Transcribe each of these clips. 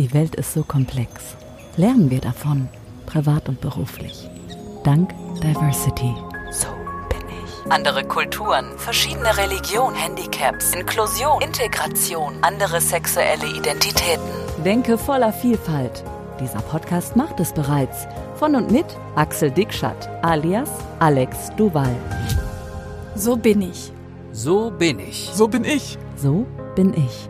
Die Welt ist so komplex. Lernen wir davon, privat und beruflich. Dank Diversity. So bin ich. Andere Kulturen, verschiedene Religionen, Handicaps, Inklusion, Integration, andere sexuelle Identitäten. Denke voller Vielfalt. Dieser Podcast macht es bereits. Von und mit Axel Dickschat alias Alex Duval. So bin ich. So bin ich. So bin ich. So bin ich.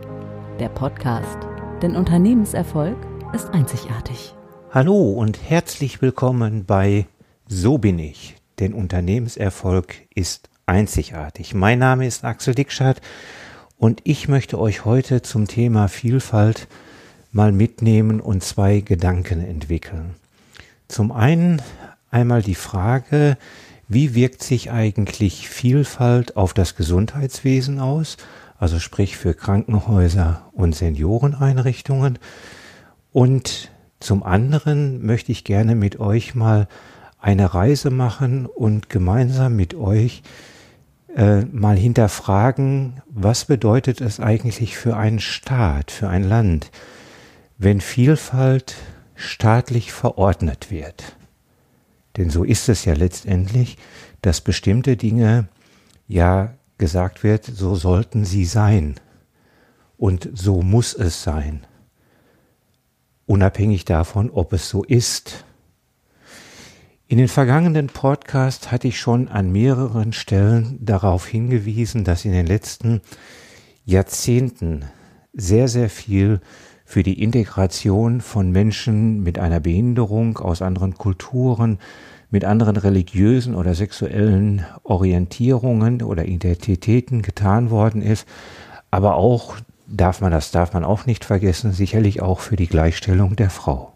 Der Podcast. Denn Unternehmenserfolg ist einzigartig. Hallo und herzlich willkommen bei So bin ich. Denn Unternehmenserfolg ist einzigartig. Mein Name ist Axel Dickschat und ich möchte euch heute zum Thema Vielfalt mal mitnehmen und zwei Gedanken entwickeln. Zum einen einmal die Frage, wie wirkt sich eigentlich Vielfalt auf das Gesundheitswesen aus, also sprich für Krankenhäuser und Senioreneinrichtungen. Und zum anderen möchte ich gerne mit euch mal eine Reise machen und gemeinsam mit euch äh, mal hinterfragen, was bedeutet es eigentlich für einen Staat, für ein Land, wenn Vielfalt staatlich verordnet wird. Denn so ist es ja letztendlich, dass bestimmte Dinge ja gesagt wird, so sollten sie sein und so muss es sein, unabhängig davon, ob es so ist. In den vergangenen Podcasts hatte ich schon an mehreren Stellen darauf hingewiesen, dass in den letzten Jahrzehnten sehr, sehr viel für die Integration von Menschen mit einer Behinderung aus anderen Kulturen, mit anderen religiösen oder sexuellen Orientierungen oder Identitäten getan worden ist, aber auch darf man das darf man auch nicht vergessen, sicherlich auch für die Gleichstellung der Frau.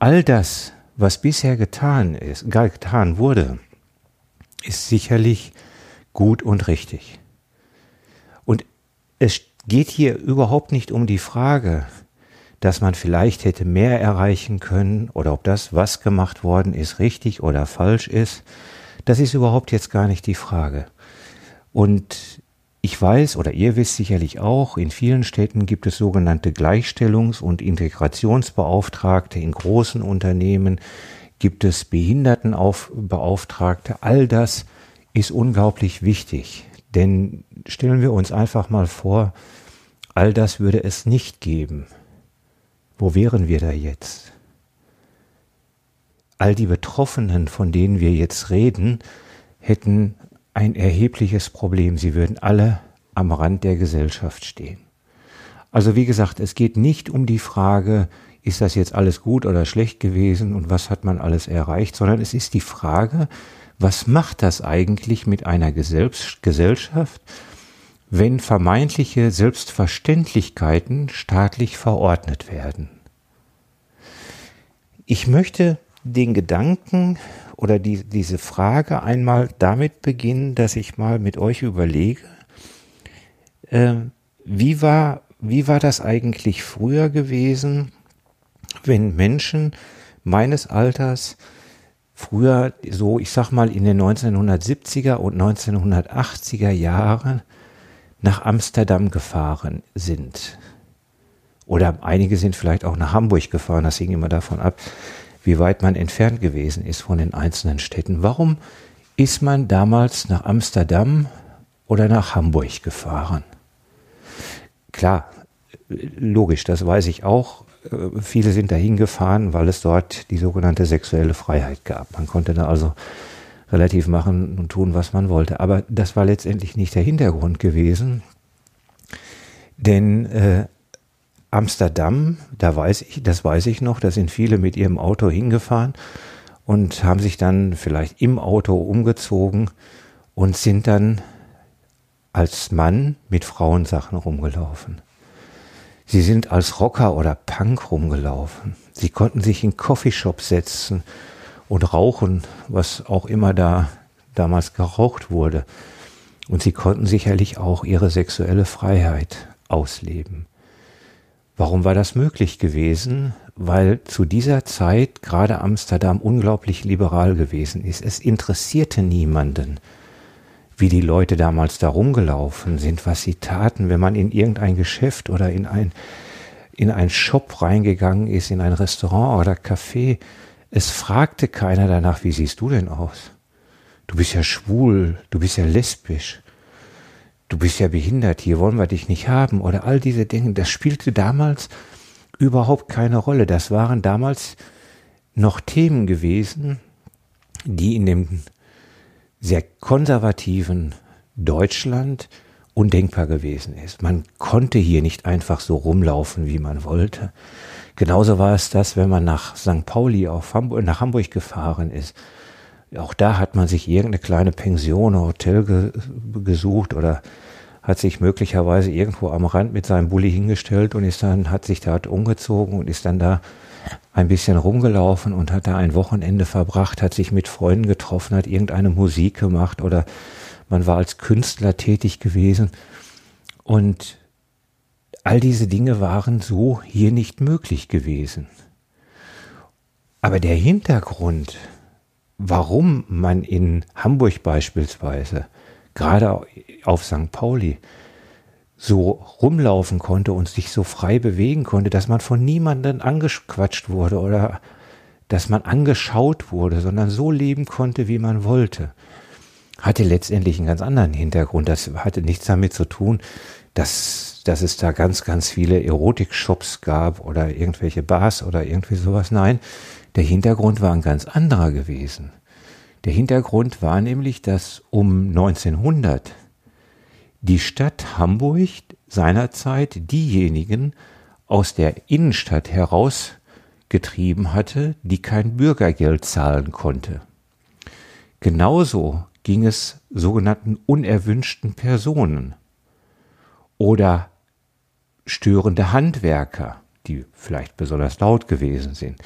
All das, was bisher getan ist, getan wurde, ist sicherlich gut und richtig. Und es geht hier überhaupt nicht um die Frage, dass man vielleicht hätte mehr erreichen können oder ob das, was gemacht worden ist, richtig oder falsch ist. Das ist überhaupt jetzt gar nicht die Frage. Und ich weiß oder ihr wisst sicherlich auch, in vielen Städten gibt es sogenannte Gleichstellungs- und Integrationsbeauftragte, in großen Unternehmen gibt es Behindertenbeauftragte. All das ist unglaublich wichtig. Denn stellen wir uns einfach mal vor, all das würde es nicht geben. Wo wären wir da jetzt? All die Betroffenen, von denen wir jetzt reden, hätten ein erhebliches Problem. Sie würden alle am Rand der Gesellschaft stehen. Also wie gesagt, es geht nicht um die Frage, ist das jetzt alles gut oder schlecht gewesen und was hat man alles erreicht, sondern es ist die Frage, was macht das eigentlich mit einer Gesellschaft, wenn vermeintliche Selbstverständlichkeiten staatlich verordnet werden? Ich möchte den Gedanken oder die, diese Frage einmal damit beginnen, dass ich mal mit euch überlege, äh, wie, war, wie war das eigentlich früher gewesen, wenn Menschen meines Alters früher so, ich sag mal, in den 1970er und 1980er Jahren nach Amsterdam gefahren sind. Oder einige sind vielleicht auch nach Hamburg gefahren, das hing immer davon ab, wie weit man entfernt gewesen ist von den einzelnen Städten. Warum ist man damals nach Amsterdam oder nach Hamburg gefahren? Klar, logisch, das weiß ich auch. Äh, viele sind dahin gefahren, weil es dort die sogenannte sexuelle Freiheit gab. Man konnte da also relativ machen und tun, was man wollte. Aber das war letztendlich nicht der Hintergrund gewesen. Denn äh, Amsterdam, da weiß ich, das weiß ich noch, da sind viele mit ihrem Auto hingefahren und haben sich dann vielleicht im Auto umgezogen und sind dann als Mann mit Frauensachen rumgelaufen. Sie sind als Rocker oder Punk rumgelaufen. Sie konnten sich in Coffeeshops setzen und rauchen, was auch immer da damals geraucht wurde. Und sie konnten sicherlich auch ihre sexuelle Freiheit ausleben. Warum war das möglich gewesen? Weil zu dieser Zeit gerade Amsterdam unglaublich liberal gewesen ist. Es interessierte niemanden, wie die Leute damals da rumgelaufen sind, was sie taten, wenn man in irgendein Geschäft oder in ein in einen Shop reingegangen ist, in ein Restaurant oder Café, es fragte keiner danach, wie siehst du denn aus? Du bist ja schwul, du bist ja lesbisch, du bist ja behindert, hier wollen wir dich nicht haben oder all diese Dinge. Das spielte damals überhaupt keine Rolle. Das waren damals noch Themen gewesen, die in dem sehr konservativen Deutschland undenkbar gewesen ist. Man konnte hier nicht einfach so rumlaufen, wie man wollte. Genauso war es das, wenn man nach St. Pauli auf Hamburg, nach Hamburg gefahren ist. Auch da hat man sich irgendeine kleine Pension, Hotel ge gesucht oder hat sich möglicherweise irgendwo am Rand mit seinem Bulli hingestellt und ist dann, hat sich dort umgezogen und ist dann da ein bisschen rumgelaufen und hat da ein Wochenende verbracht, hat sich mit Freunden getroffen, hat irgendeine Musik gemacht oder man war als Künstler tätig gewesen. Und all diese Dinge waren so hier nicht möglich gewesen. Aber der Hintergrund, warum man in Hamburg beispielsweise, gerade auf St. Pauli, so rumlaufen konnte und sich so frei bewegen konnte, dass man von niemandem angequatscht wurde oder dass man angeschaut wurde, sondern so leben konnte, wie man wollte, hatte letztendlich einen ganz anderen Hintergrund. Das hatte nichts damit zu tun, dass, dass es da ganz, ganz viele Erotik-Shops gab oder irgendwelche Bars oder irgendwie sowas. Nein, der Hintergrund war ein ganz anderer gewesen. Der Hintergrund war nämlich, dass um 1900 die Stadt Hamburg seinerzeit diejenigen aus der Innenstadt herausgetrieben hatte, die kein Bürgergeld zahlen konnte. Genauso ging es sogenannten unerwünschten Personen oder störende Handwerker, die vielleicht besonders laut gewesen sind,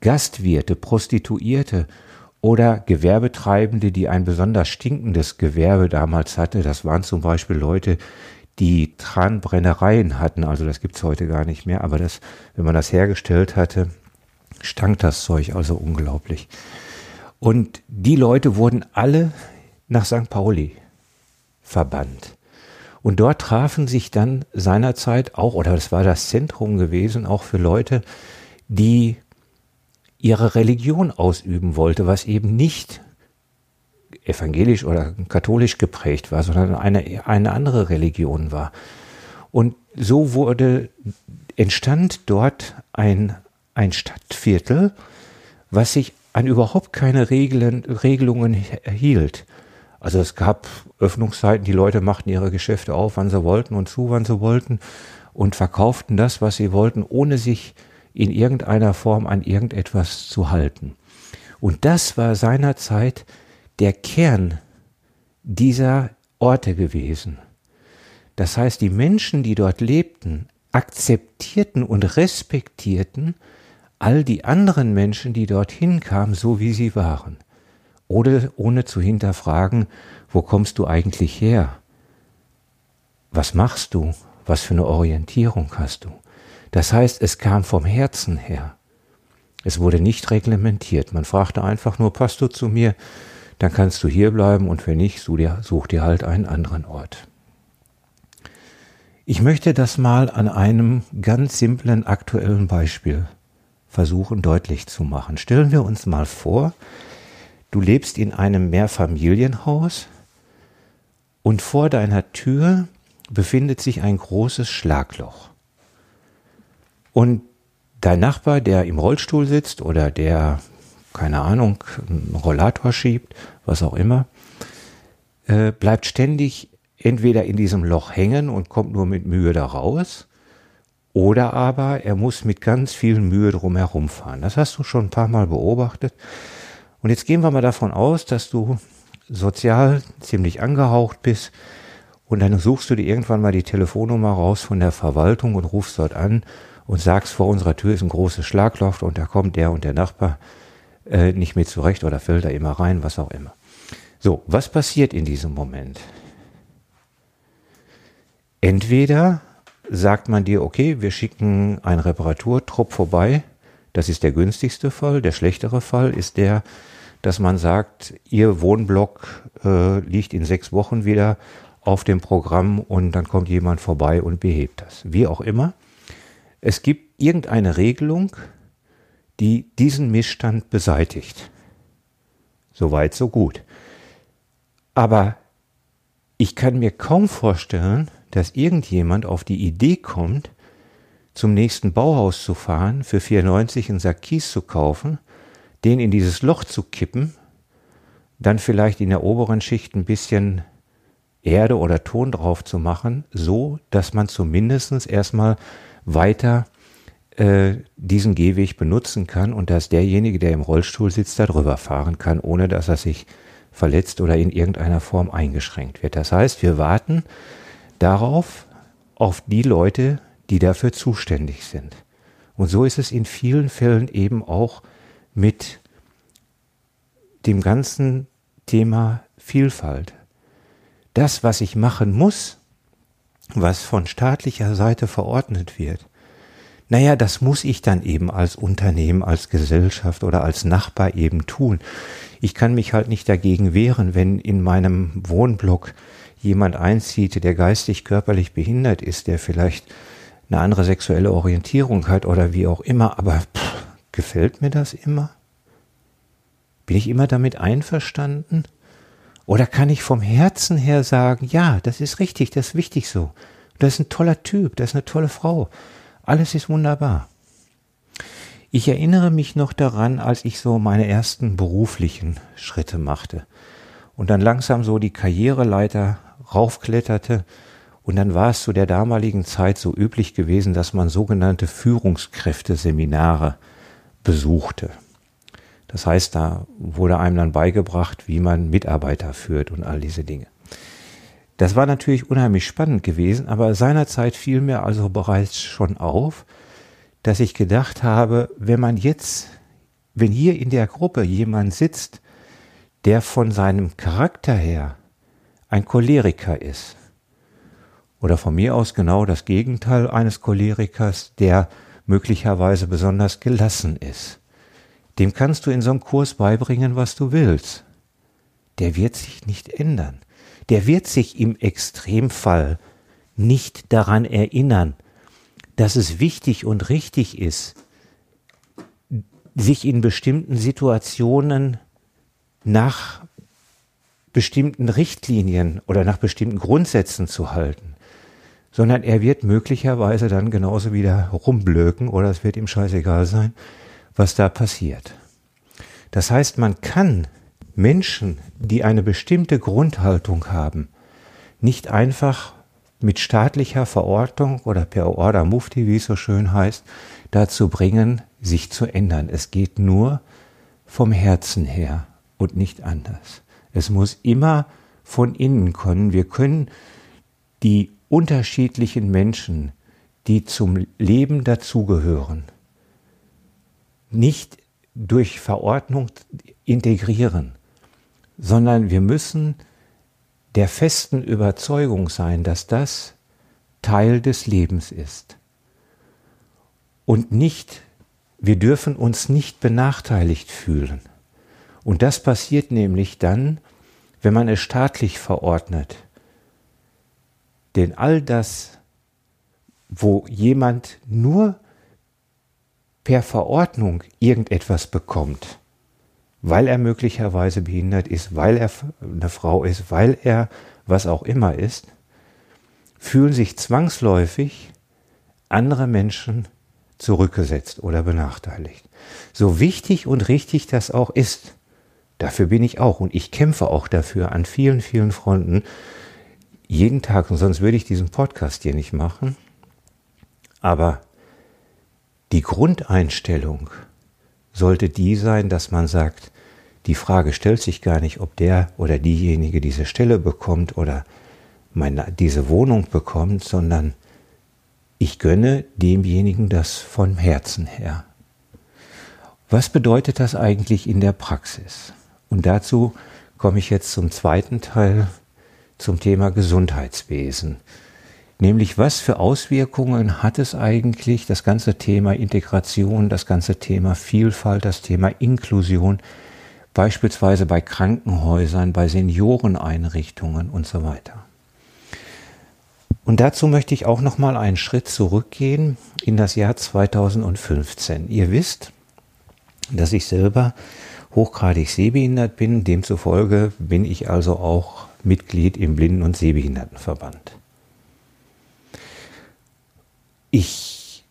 Gastwirte, Prostituierte oder Gewerbetreibende, die ein besonders stinkendes Gewerbe damals hatte. Das waren zum Beispiel Leute, die Tranbrennereien hatten. Also das gibt's heute gar nicht mehr. Aber das, wenn man das hergestellt hatte, stank das Zeug also unglaublich. Und die Leute wurden alle nach St. Pauli verbannt. Und dort trafen sich dann seinerzeit auch, oder das war das Zentrum gewesen, auch für Leute, die ihre Religion ausüben wollte, was eben nicht evangelisch oder katholisch geprägt war, sondern eine, eine andere Religion war. Und so wurde, entstand dort ein, ein Stadtviertel, was sich an überhaupt keine Regeln, Regelungen erhielt. Also es gab Öffnungszeiten, die Leute machten ihre Geschäfte auf, wann sie wollten und zu, wann sie wollten und verkauften das, was sie wollten, ohne sich in irgendeiner Form an irgendetwas zu halten. Und das war seinerzeit der Kern dieser Orte gewesen. Das heißt, die Menschen, die dort lebten, akzeptierten und respektierten all die anderen Menschen, die dorthin kamen, so wie sie waren. Oder ohne zu hinterfragen, wo kommst du eigentlich her? Was machst du? Was für eine Orientierung hast du? Das heißt, es kam vom Herzen her. Es wurde nicht reglementiert. Man fragte einfach nur, passt du zu mir? Dann kannst du hier bleiben und wenn nicht, such dir, such dir halt einen anderen Ort. Ich möchte das mal an einem ganz simplen aktuellen Beispiel versuchen deutlich zu machen. Stellen wir uns mal vor, du lebst in einem Mehrfamilienhaus und vor deiner Tür befindet sich ein großes Schlagloch. Und dein Nachbar, der im Rollstuhl sitzt oder der, keine Ahnung, einen Rollator schiebt, was auch immer, äh, bleibt ständig entweder in diesem Loch hängen und kommt nur mit Mühe da raus, oder aber er muss mit ganz viel Mühe drumherum fahren. Das hast du schon ein paar Mal beobachtet. Und jetzt gehen wir mal davon aus, dass du sozial ziemlich angehaucht bist und dann suchst du dir irgendwann mal die Telefonnummer raus von der Verwaltung und rufst dort an und sagst, vor unserer Tür ist ein großes Schlagloch und da kommt der und der Nachbar äh, nicht mit zurecht oder fällt da immer rein, was auch immer. So, was passiert in diesem Moment? Entweder sagt man dir, okay, wir schicken einen Reparaturtrupp vorbei, das ist der günstigste Fall. Der schlechtere Fall ist der, dass man sagt, Ihr Wohnblock äh, liegt in sechs Wochen wieder auf dem Programm und dann kommt jemand vorbei und behebt das. Wie auch immer. Es gibt irgendeine Regelung, die diesen Missstand beseitigt. Soweit, so gut. Aber ich kann mir kaum vorstellen, dass irgendjemand auf die Idee kommt, zum nächsten Bauhaus zu fahren, für 4,90 einen Sack Kies zu kaufen, den in dieses Loch zu kippen, dann vielleicht in der oberen Schicht ein bisschen Erde oder Ton drauf zu machen, so dass man zumindest erstmal weiter äh, diesen Gehweg benutzen kann und dass derjenige, der im Rollstuhl sitzt, da drüber fahren kann, ohne dass er sich verletzt oder in irgendeiner Form eingeschränkt wird. Das heißt, wir warten darauf, auf die Leute, die dafür zuständig sind. Und so ist es in vielen Fällen eben auch mit dem ganzen Thema Vielfalt. Das, was ich machen muss, was von staatlicher Seite verordnet wird, naja, das muss ich dann eben als Unternehmen, als Gesellschaft oder als Nachbar eben tun. Ich kann mich halt nicht dagegen wehren, wenn in meinem Wohnblock jemand einzieht, der geistig, körperlich behindert ist, der vielleicht eine andere sexuelle Orientierung hat oder wie auch immer, aber pff, gefällt mir das immer? Bin ich immer damit einverstanden? Oder kann ich vom Herzen her sagen, ja, das ist richtig, das ist wichtig so. Das ist ein toller Typ, das ist eine tolle Frau. Alles ist wunderbar. Ich erinnere mich noch daran, als ich so meine ersten beruflichen Schritte machte und dann langsam so die Karriereleiter raufkletterte und dann war es zu der damaligen Zeit so üblich gewesen, dass man sogenannte Führungskräfteseminare besuchte. Das heißt, da wurde einem dann beigebracht, wie man Mitarbeiter führt und all diese Dinge. Das war natürlich unheimlich spannend gewesen, aber seinerzeit fiel mir also bereits schon auf, dass ich gedacht habe, wenn man jetzt, wenn hier in der Gruppe jemand sitzt, der von seinem Charakter her ein Choleriker ist, oder von mir aus genau das Gegenteil eines Cholerikers, der möglicherweise besonders gelassen ist, dem kannst du in so einem Kurs beibringen, was du willst. Der wird sich nicht ändern. Der wird sich im Extremfall nicht daran erinnern, dass es wichtig und richtig ist, sich in bestimmten Situationen nach bestimmten Richtlinien oder nach bestimmten Grundsätzen zu halten, sondern er wird möglicherweise dann genauso wieder rumblöken oder es wird ihm scheißegal sein, was da passiert. Das heißt, man kann Menschen, die eine bestimmte Grundhaltung haben, nicht einfach mit staatlicher Verordnung oder per Order Mufti, wie es so schön heißt, dazu bringen, sich zu ändern. Es geht nur vom Herzen her und nicht anders. Es muss immer von innen kommen. Wir können die unterschiedlichen Menschen, die zum Leben dazugehören, nicht durch Verordnung integrieren, sondern wir müssen der festen Überzeugung sein, dass das Teil des Lebens ist. Und nicht, wir dürfen uns nicht benachteiligt fühlen. Und das passiert nämlich dann, wenn man es staatlich verordnet. Denn all das, wo jemand nur per Verordnung irgendetwas bekommt, weil er möglicherweise behindert ist, weil er eine Frau ist, weil er was auch immer ist, fühlen sich zwangsläufig andere Menschen zurückgesetzt oder benachteiligt. So wichtig und richtig das auch ist, dafür bin ich auch und ich kämpfe auch dafür an vielen, vielen Fronten, jeden Tag, und sonst würde ich diesen Podcast hier nicht machen. Aber die Grundeinstellung sollte die sein, dass man sagt, die Frage stellt sich gar nicht, ob der oder diejenige diese Stelle bekommt oder meine, diese Wohnung bekommt, sondern ich gönne demjenigen das von Herzen her. Was bedeutet das eigentlich in der Praxis? Und dazu komme ich jetzt zum zweiten Teil zum Thema Gesundheitswesen. Nämlich, was für Auswirkungen hat es eigentlich, das ganze Thema Integration, das ganze Thema Vielfalt, das Thema Inklusion beispielsweise bei Krankenhäusern, bei Senioreneinrichtungen und so weiter. Und dazu möchte ich auch noch mal einen Schritt zurückgehen in das Jahr 2015. Ihr wisst, dass ich selber hochgradig sehbehindert bin. Demzufolge bin ich also auch Mitglied im Blinden- und Sehbehindertenverband. Ich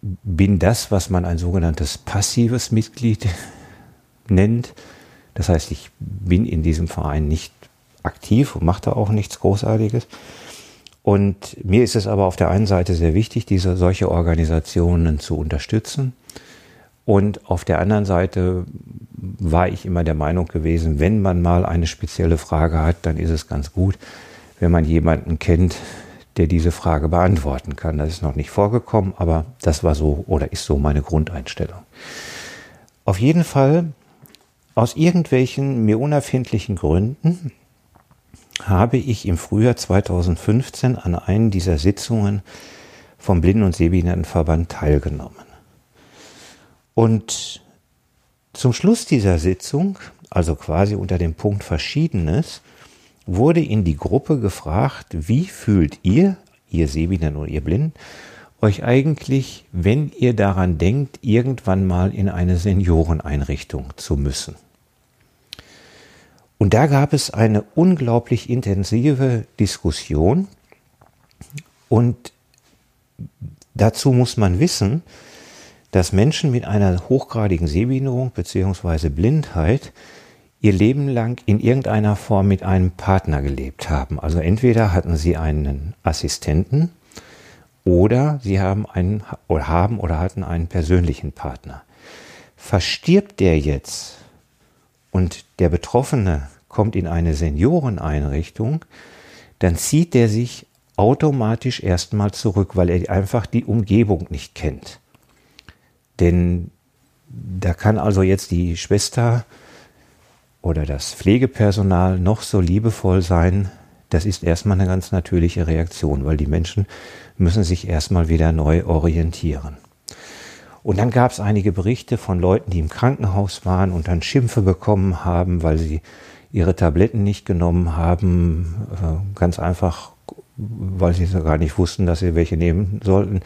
bin das, was man ein sogenanntes passives Mitglied nennt. Das heißt, ich bin in diesem Verein nicht aktiv und mache da auch nichts Großartiges. Und mir ist es aber auf der einen Seite sehr wichtig, diese solche Organisationen zu unterstützen. Und auf der anderen Seite war ich immer der Meinung gewesen, wenn man mal eine spezielle Frage hat, dann ist es ganz gut, wenn man jemanden kennt, der diese Frage beantworten kann. Das ist noch nicht vorgekommen, aber das war so oder ist so meine Grundeinstellung. Auf jeden Fall, aus irgendwelchen mir unerfindlichen Gründen, habe ich im Frühjahr 2015 an einen dieser Sitzungen vom Blinden- und Sehbehindertenverband teilgenommen. Und zum Schluss dieser Sitzung, also quasi unter dem Punkt Verschiedenes, wurde in die Gruppe gefragt, wie fühlt ihr, ihr Sehbehinderten und ihr Blinden, euch eigentlich, wenn ihr daran denkt, irgendwann mal in eine Senioreneinrichtung zu müssen? Und da gab es eine unglaublich intensive Diskussion. Und dazu muss man wissen, dass Menschen mit einer hochgradigen Sehbehinderung bzw. Blindheit ihr Leben lang in irgendeiner Form mit einem Partner gelebt haben. Also entweder hatten sie einen Assistenten oder sie haben einen oder haben oder hatten einen persönlichen Partner. Verstirbt der jetzt und der Betroffene kommt in eine Senioreneinrichtung, dann zieht der sich automatisch erstmal zurück, weil er einfach die Umgebung nicht kennt. Denn da kann also jetzt die Schwester oder das Pflegepersonal noch so liebevoll sein, das ist erstmal eine ganz natürliche Reaktion, weil die Menschen müssen sich erstmal wieder neu orientieren. Und dann gab es einige Berichte von Leuten, die im Krankenhaus waren und dann Schimpfe bekommen haben, weil sie ihre Tabletten nicht genommen haben, äh, ganz einfach, weil sie gar nicht wussten, dass sie welche nehmen sollten.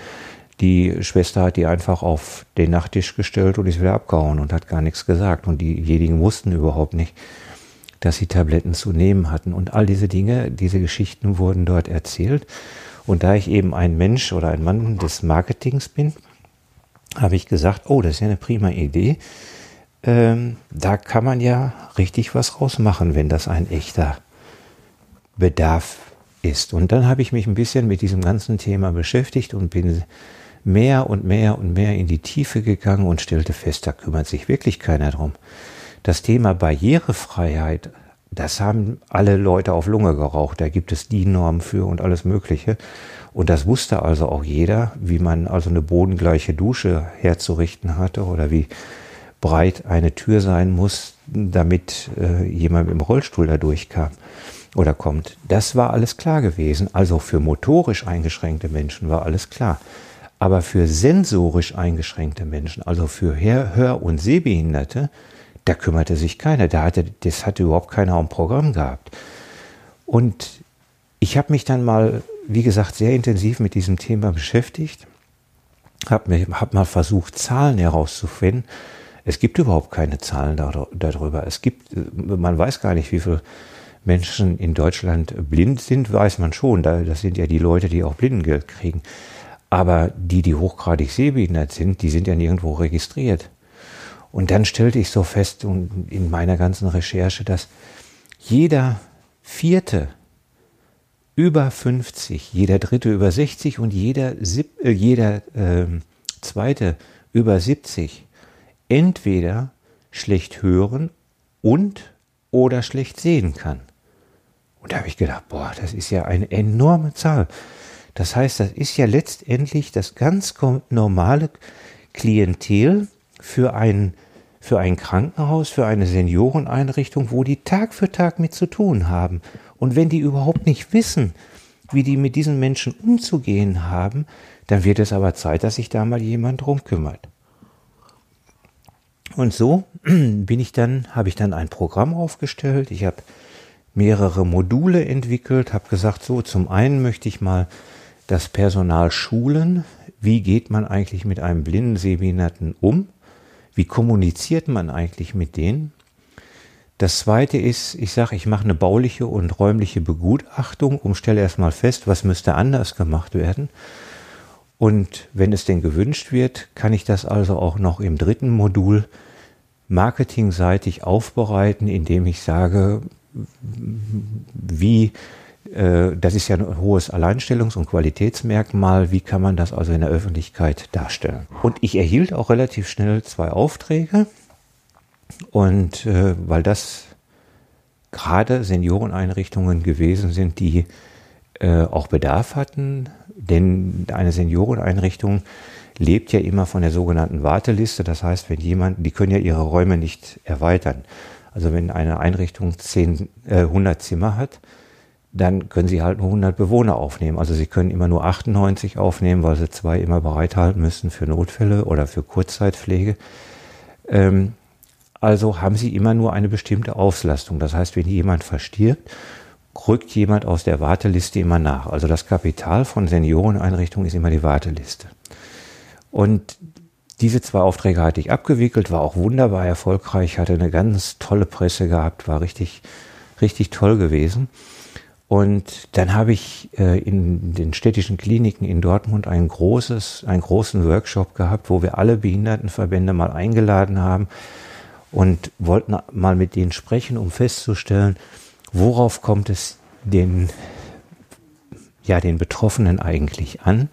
Die Schwester hat die einfach auf den Nachttisch gestellt und ist wieder abgehauen und hat gar nichts gesagt. Und diejenigen wussten überhaupt nicht, dass sie Tabletten zu nehmen hatten. Und all diese Dinge, diese Geschichten wurden dort erzählt. Und da ich eben ein Mensch oder ein Mann des Marketings bin, habe ich gesagt, oh, das ist ja eine prima Idee. Ähm, da kann man ja richtig was rausmachen, wenn das ein echter Bedarf ist. Und dann habe ich mich ein bisschen mit diesem ganzen Thema beschäftigt und bin mehr und mehr und mehr in die Tiefe gegangen und stellte fest, da kümmert sich wirklich keiner drum. Das Thema Barrierefreiheit, das haben alle Leute auf Lunge geraucht. Da gibt es die Normen für und alles Mögliche. Und das wusste also auch jeder, wie man also eine bodengleiche Dusche herzurichten hatte oder wie breit eine Tür sein muss, damit äh, jemand im Rollstuhl da durchkam oder kommt. Das war alles klar gewesen. Also für motorisch eingeschränkte Menschen war alles klar. Aber für sensorisch eingeschränkte Menschen, also für Hör- und Sehbehinderte, da kümmerte sich keiner. Da hatte, das hatte überhaupt keiner am Programm gehabt. Und ich habe mich dann mal, wie gesagt, sehr intensiv mit diesem Thema beschäftigt, habe hab mal versucht, Zahlen herauszufinden. Es gibt überhaupt keine Zahlen darüber. Es gibt, man weiß gar nicht, wie viele Menschen in Deutschland blind sind, weiß man schon. Das sind ja die Leute, die auch Blindengeld kriegen. Aber die, die hochgradig sehbehindert sind, die sind ja nirgendwo registriert. Und dann stellte ich so fest in meiner ganzen Recherche, dass jeder vierte über 50, jeder dritte über 60 und jeder, äh, jeder äh, zweite über 70 entweder schlecht hören und oder schlecht sehen kann. Und da habe ich gedacht, boah, das ist ja eine enorme Zahl. Das heißt, das ist ja letztendlich das ganz normale Klientel für ein, für ein Krankenhaus, für eine Senioreneinrichtung, wo die Tag für Tag mit zu tun haben. Und wenn die überhaupt nicht wissen, wie die mit diesen Menschen umzugehen haben, dann wird es aber Zeit, dass sich da mal jemand drum kümmert. Und so bin ich dann, habe ich dann ein Programm aufgestellt. Ich habe mehrere Module entwickelt, habe gesagt, so zum einen möchte ich mal das Personal schulen. Wie geht man eigentlich mit einem blinden Sehbehinderten um? Wie kommuniziert man eigentlich mit denen? Das zweite ist, ich sage, ich mache eine bauliche und räumliche Begutachtung und stelle erstmal fest, was müsste anders gemacht werden. Und wenn es denn gewünscht wird, kann ich das also auch noch im dritten Modul marketingseitig aufbereiten, indem ich sage, wie, das ist ja ein hohes Alleinstellungs- und Qualitätsmerkmal, wie kann man das also in der Öffentlichkeit darstellen. Und ich erhielt auch relativ schnell zwei Aufträge und äh, weil das gerade Senioreneinrichtungen gewesen sind, die äh, auch Bedarf hatten, denn eine Senioreneinrichtung lebt ja immer von der sogenannten Warteliste. Das heißt, wenn jemand, die können ja ihre Räume nicht erweitern. Also wenn eine Einrichtung 10, äh, 100 Zimmer hat, dann können sie halt nur 100 Bewohner aufnehmen. Also sie können immer nur 98 aufnehmen, weil sie zwei immer bereithalten müssen für Notfälle oder für Kurzzeitpflege. Ähm, also haben sie immer nur eine bestimmte Auslastung. Das heißt, wenn jemand verstirbt, rückt jemand aus der Warteliste immer nach. Also das Kapital von Senioreneinrichtungen ist immer die Warteliste. Und diese zwei Aufträge hatte ich abgewickelt, war auch wunderbar erfolgreich, hatte eine ganz tolle Presse gehabt, war richtig, richtig toll gewesen. Und dann habe ich äh, in den städtischen Kliniken in Dortmund ein großes, einen großen Workshop gehabt, wo wir alle Behindertenverbände mal eingeladen haben und wollten mal mit denen sprechen, um festzustellen, worauf kommt es den, ja, den Betroffenen eigentlich an?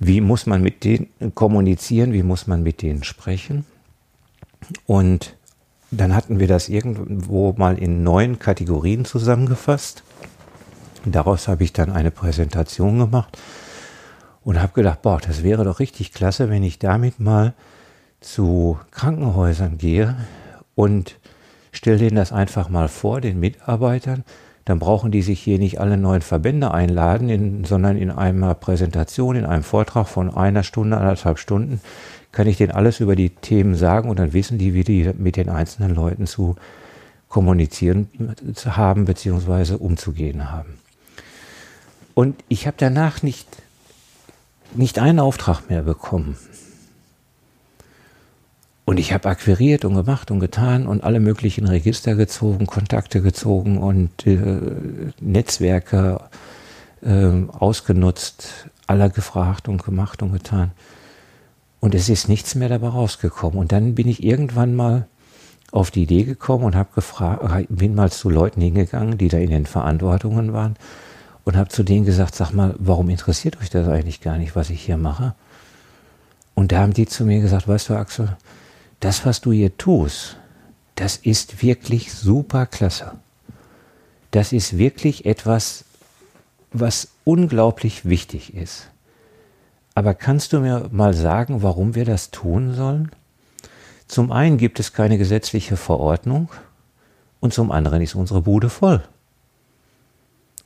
Wie muss man mit denen kommunizieren? Wie muss man mit denen sprechen? Und dann hatten wir das irgendwo mal in neun Kategorien zusammengefasst. Daraus habe ich dann eine Präsentation gemacht und habe gedacht, boah, das wäre doch richtig klasse, wenn ich damit mal zu Krankenhäusern gehe und stelle denen das einfach mal vor, den Mitarbeitern, dann brauchen die sich hier nicht alle neuen Verbände einladen, in, sondern in einer Präsentation, in einem Vortrag von einer Stunde, anderthalb Stunden, kann ich denen alles über die Themen sagen und dann wissen die, wie die mit den einzelnen Leuten zu kommunizieren haben, beziehungsweise umzugehen haben. Und ich habe danach nicht, nicht einen Auftrag mehr bekommen. Und ich habe akquiriert und gemacht und getan und alle möglichen Register gezogen, Kontakte gezogen und äh, Netzwerke äh, ausgenutzt, aller gefragt und gemacht und getan. Und es ist nichts mehr dabei rausgekommen. Und dann bin ich irgendwann mal auf die Idee gekommen und habe gefragt, bin mal zu Leuten hingegangen, die da in den Verantwortungen waren und habe zu denen gesagt, sag mal, warum interessiert euch das eigentlich gar nicht, was ich hier mache? Und da haben die zu mir gesagt, weißt du, Axel, das, was du hier tust, das ist wirklich super klasse. Das ist wirklich etwas, was unglaublich wichtig ist. Aber kannst du mir mal sagen, warum wir das tun sollen? Zum einen gibt es keine gesetzliche Verordnung und zum anderen ist unsere Bude voll.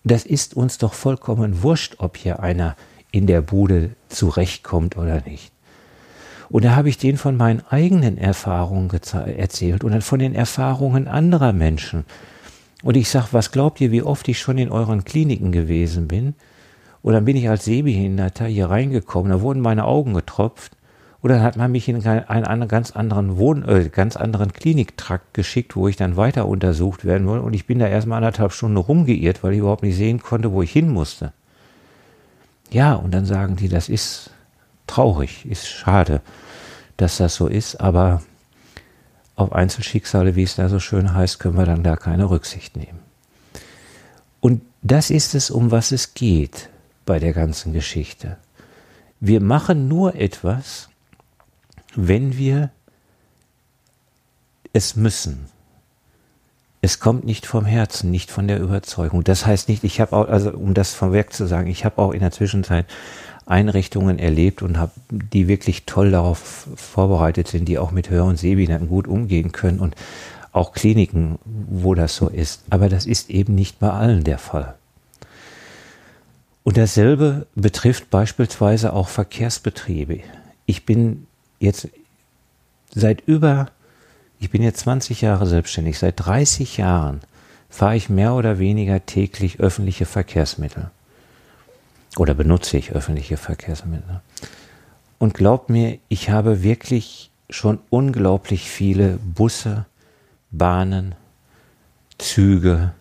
Das ist uns doch vollkommen wurscht, ob hier einer in der Bude zurechtkommt oder nicht. Und da habe ich denen von meinen eigenen Erfahrungen erzählt und dann von den Erfahrungen anderer Menschen. Und ich sage, was glaubt ihr, wie oft ich schon in euren Kliniken gewesen bin? Und dann bin ich als Sehbehinderter hier reingekommen, da wurden meine Augen getropft. Dann hat man mich in einen ganz anderen Wohn äh, ganz anderen Kliniktrakt geschickt, wo ich dann weiter untersucht werden wollte. Und ich bin da erstmal anderthalb Stunden rumgeirrt, weil ich überhaupt nicht sehen konnte, wo ich hin musste. Ja, und dann sagen die, das ist traurig, ist schade dass das so ist, aber auf Einzelschicksale, wie es da so schön heißt, können wir dann da keine Rücksicht nehmen. Und das ist es, um was es geht bei der ganzen Geschichte. Wir machen nur etwas, wenn wir es müssen. Es kommt nicht vom Herzen, nicht von der Überzeugung. Das heißt nicht, ich habe auch, also um das vom Werk zu sagen, ich habe auch in der Zwischenzeit Einrichtungen erlebt und habe die wirklich toll darauf vorbereitet sind, die auch mit Hör- und Sehbehinderten gut umgehen können und auch Kliniken, wo das so ist. Aber das ist eben nicht bei allen der Fall. Und dasselbe betrifft beispielsweise auch Verkehrsbetriebe. Ich bin jetzt seit über, ich bin jetzt 20 Jahre selbstständig, seit 30 Jahren fahre ich mehr oder weniger täglich öffentliche Verkehrsmittel. Oder benutze ich öffentliche Verkehrsmittel. Und glaubt mir, ich habe wirklich schon unglaublich viele Busse, Bahnen, Züge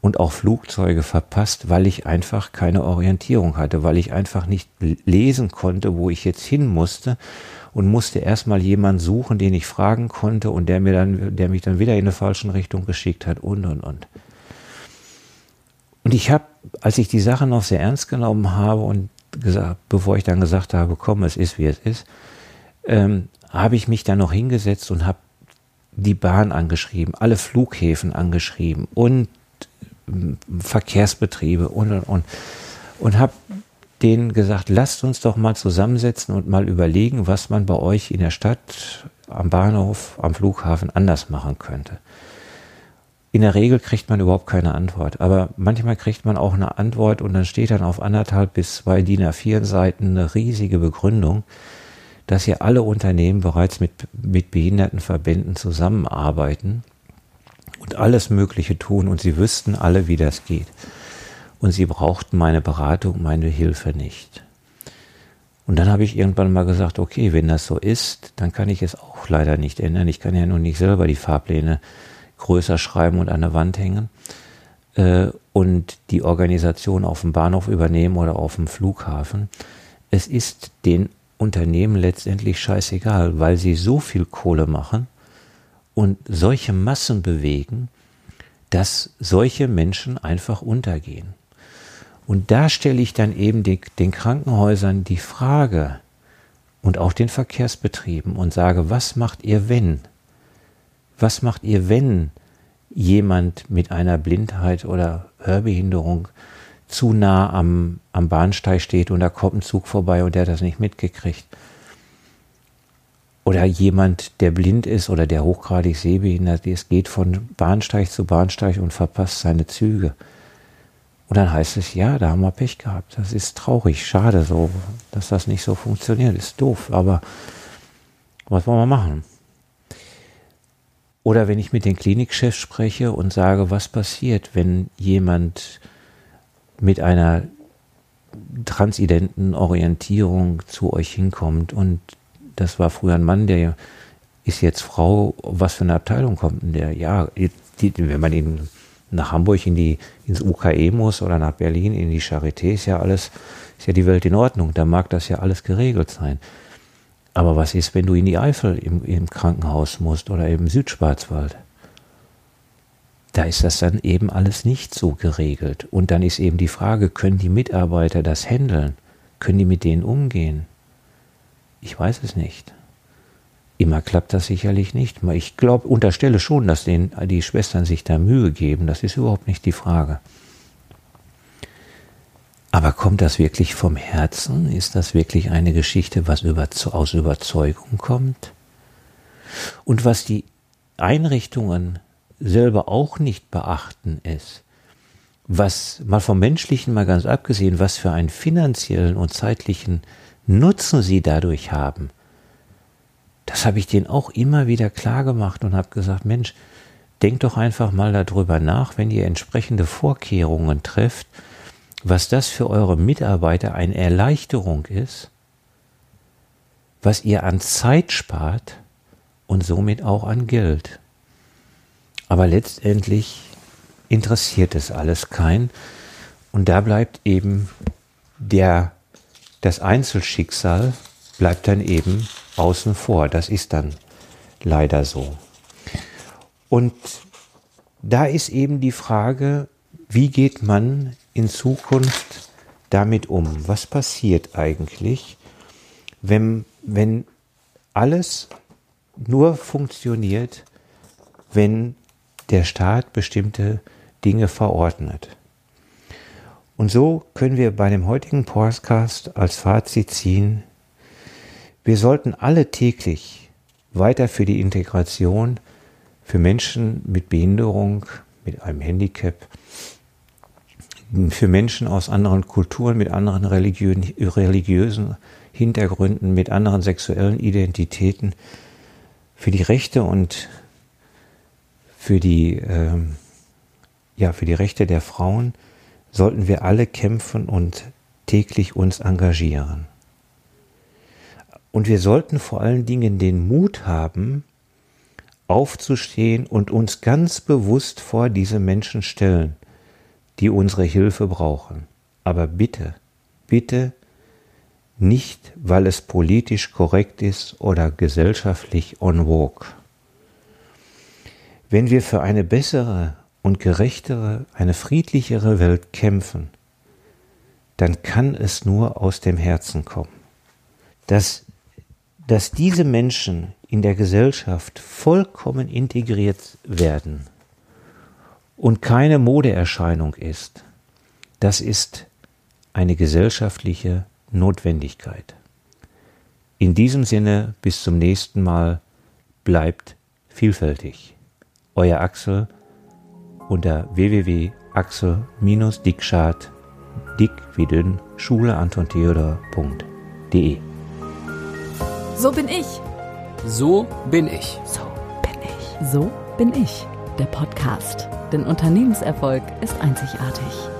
und auch Flugzeuge verpasst, weil ich einfach keine Orientierung hatte, weil ich einfach nicht lesen konnte, wo ich jetzt hin musste und musste erstmal jemanden suchen, den ich fragen konnte und der mir dann, der mich dann wieder in eine falsche Richtung geschickt hat und und und. Und ich habe, als ich die Sache noch sehr ernst genommen habe und gesagt, bevor ich dann gesagt habe, komm, es ist wie es ist, ähm, habe ich mich dann noch hingesetzt und habe die Bahn angeschrieben, alle Flughäfen angeschrieben und äh, Verkehrsbetriebe und und und und habe denen gesagt, lasst uns doch mal zusammensetzen und mal überlegen, was man bei euch in der Stadt, am Bahnhof, am Flughafen anders machen könnte. In der Regel kriegt man überhaupt keine Antwort, aber manchmal kriegt man auch eine Antwort und dann steht dann auf anderthalb bis zwei DIN A4 Seiten eine riesige Begründung, dass hier alle Unternehmen bereits mit, mit Behindertenverbänden zusammenarbeiten und alles Mögliche tun und sie wüssten alle, wie das geht und sie brauchten meine Beratung, meine Hilfe nicht. Und dann habe ich irgendwann mal gesagt, okay, wenn das so ist, dann kann ich es auch leider nicht ändern. Ich kann ja nun nicht selber die Fahrpläne größer schreiben und an der Wand hängen äh, und die Organisation auf dem Bahnhof übernehmen oder auf dem Flughafen. Es ist den Unternehmen letztendlich scheißegal, weil sie so viel Kohle machen und solche Massen bewegen, dass solche Menschen einfach untergehen. Und da stelle ich dann eben die, den Krankenhäusern die Frage und auch den Verkehrsbetrieben und sage, was macht ihr, wenn? Was macht ihr, wenn jemand mit einer Blindheit oder Hörbehinderung zu nah am, am Bahnsteig steht und da kommt ein Zug vorbei und der hat das nicht mitgekriegt? Oder jemand, der blind ist oder der hochgradig sehbehindert ist, geht von Bahnsteig zu Bahnsteig und verpasst seine Züge. Und dann heißt es, ja, da haben wir Pech gehabt. Das ist traurig, schade so, dass das nicht so funktioniert. Ist doof, aber was wollen wir machen? Oder wenn ich mit den Klinikchefs spreche und sage, was passiert, wenn jemand mit einer transidenten Orientierung zu euch hinkommt und das war früher ein Mann, der ist jetzt Frau, was für eine Abteilung kommt denn der? Ja, die, wenn man ihn nach Hamburg in die, ins UKE muss oder nach Berlin in die Charité, ist ja alles, ist ja die Welt in Ordnung. Da mag das ja alles geregelt sein. Aber was ist, wenn du in die Eifel im, im Krankenhaus musst oder im Südschwarzwald? Da ist das dann eben alles nicht so geregelt. Und dann ist eben die Frage, können die Mitarbeiter das handeln? Können die mit denen umgehen? Ich weiß es nicht. Immer klappt das sicherlich nicht. Ich glaube, unterstelle schon, dass den, die Schwestern sich da Mühe geben. Das ist überhaupt nicht die Frage. Aber kommt das wirklich vom Herzen? Ist das wirklich eine Geschichte, was über, aus Überzeugung kommt? Und was die Einrichtungen selber auch nicht beachten ist, was mal vom menschlichen mal ganz abgesehen, was für einen finanziellen und zeitlichen Nutzen sie dadurch haben, das habe ich denen auch immer wieder klar gemacht und habe gesagt, Mensch, denkt doch einfach mal darüber nach, wenn ihr entsprechende Vorkehrungen trefft, was das für eure Mitarbeiter eine Erleichterung ist, was ihr an Zeit spart und somit auch an Geld. Aber letztendlich interessiert es alles kein und da bleibt eben der das Einzelschicksal bleibt dann eben außen vor. Das ist dann leider so. Und da ist eben die Frage, wie geht man in Zukunft damit um? Was passiert eigentlich, wenn, wenn alles nur funktioniert, wenn der Staat bestimmte Dinge verordnet? Und so können wir bei dem heutigen Podcast als Fazit ziehen, wir sollten alle täglich weiter für die Integration für Menschen mit Behinderung, mit einem Handicap, für Menschen aus anderen Kulturen, mit anderen religiösen Hintergründen, mit anderen sexuellen Identitäten, für die Rechte und für die, äh, ja, für die Rechte der Frauen sollten wir alle kämpfen und täglich uns engagieren. Und wir sollten vor allen Dingen den Mut haben, aufzustehen und uns ganz bewusst vor diese Menschen stellen, die unsere Hilfe brauchen. Aber bitte, bitte nicht, weil es politisch korrekt ist oder gesellschaftlich on vogue. Wenn wir für eine bessere und gerechtere, eine friedlichere Welt kämpfen, dann kann es nur aus dem Herzen kommen. Dass, dass diese Menschen in der Gesellschaft vollkommen integriert werden und keine Modeerscheinung ist, das ist eine gesellschaftliche Notwendigkeit. In diesem Sinne, bis zum nächsten Mal, bleibt vielfältig. Euer Axel unter www.axel-dickschad dick wie dünn Schule Anton Theodor.de So bin ich. So bin ich. So bin ich. So bin ich. Der Podcast. Denn Unternehmenserfolg ist einzigartig.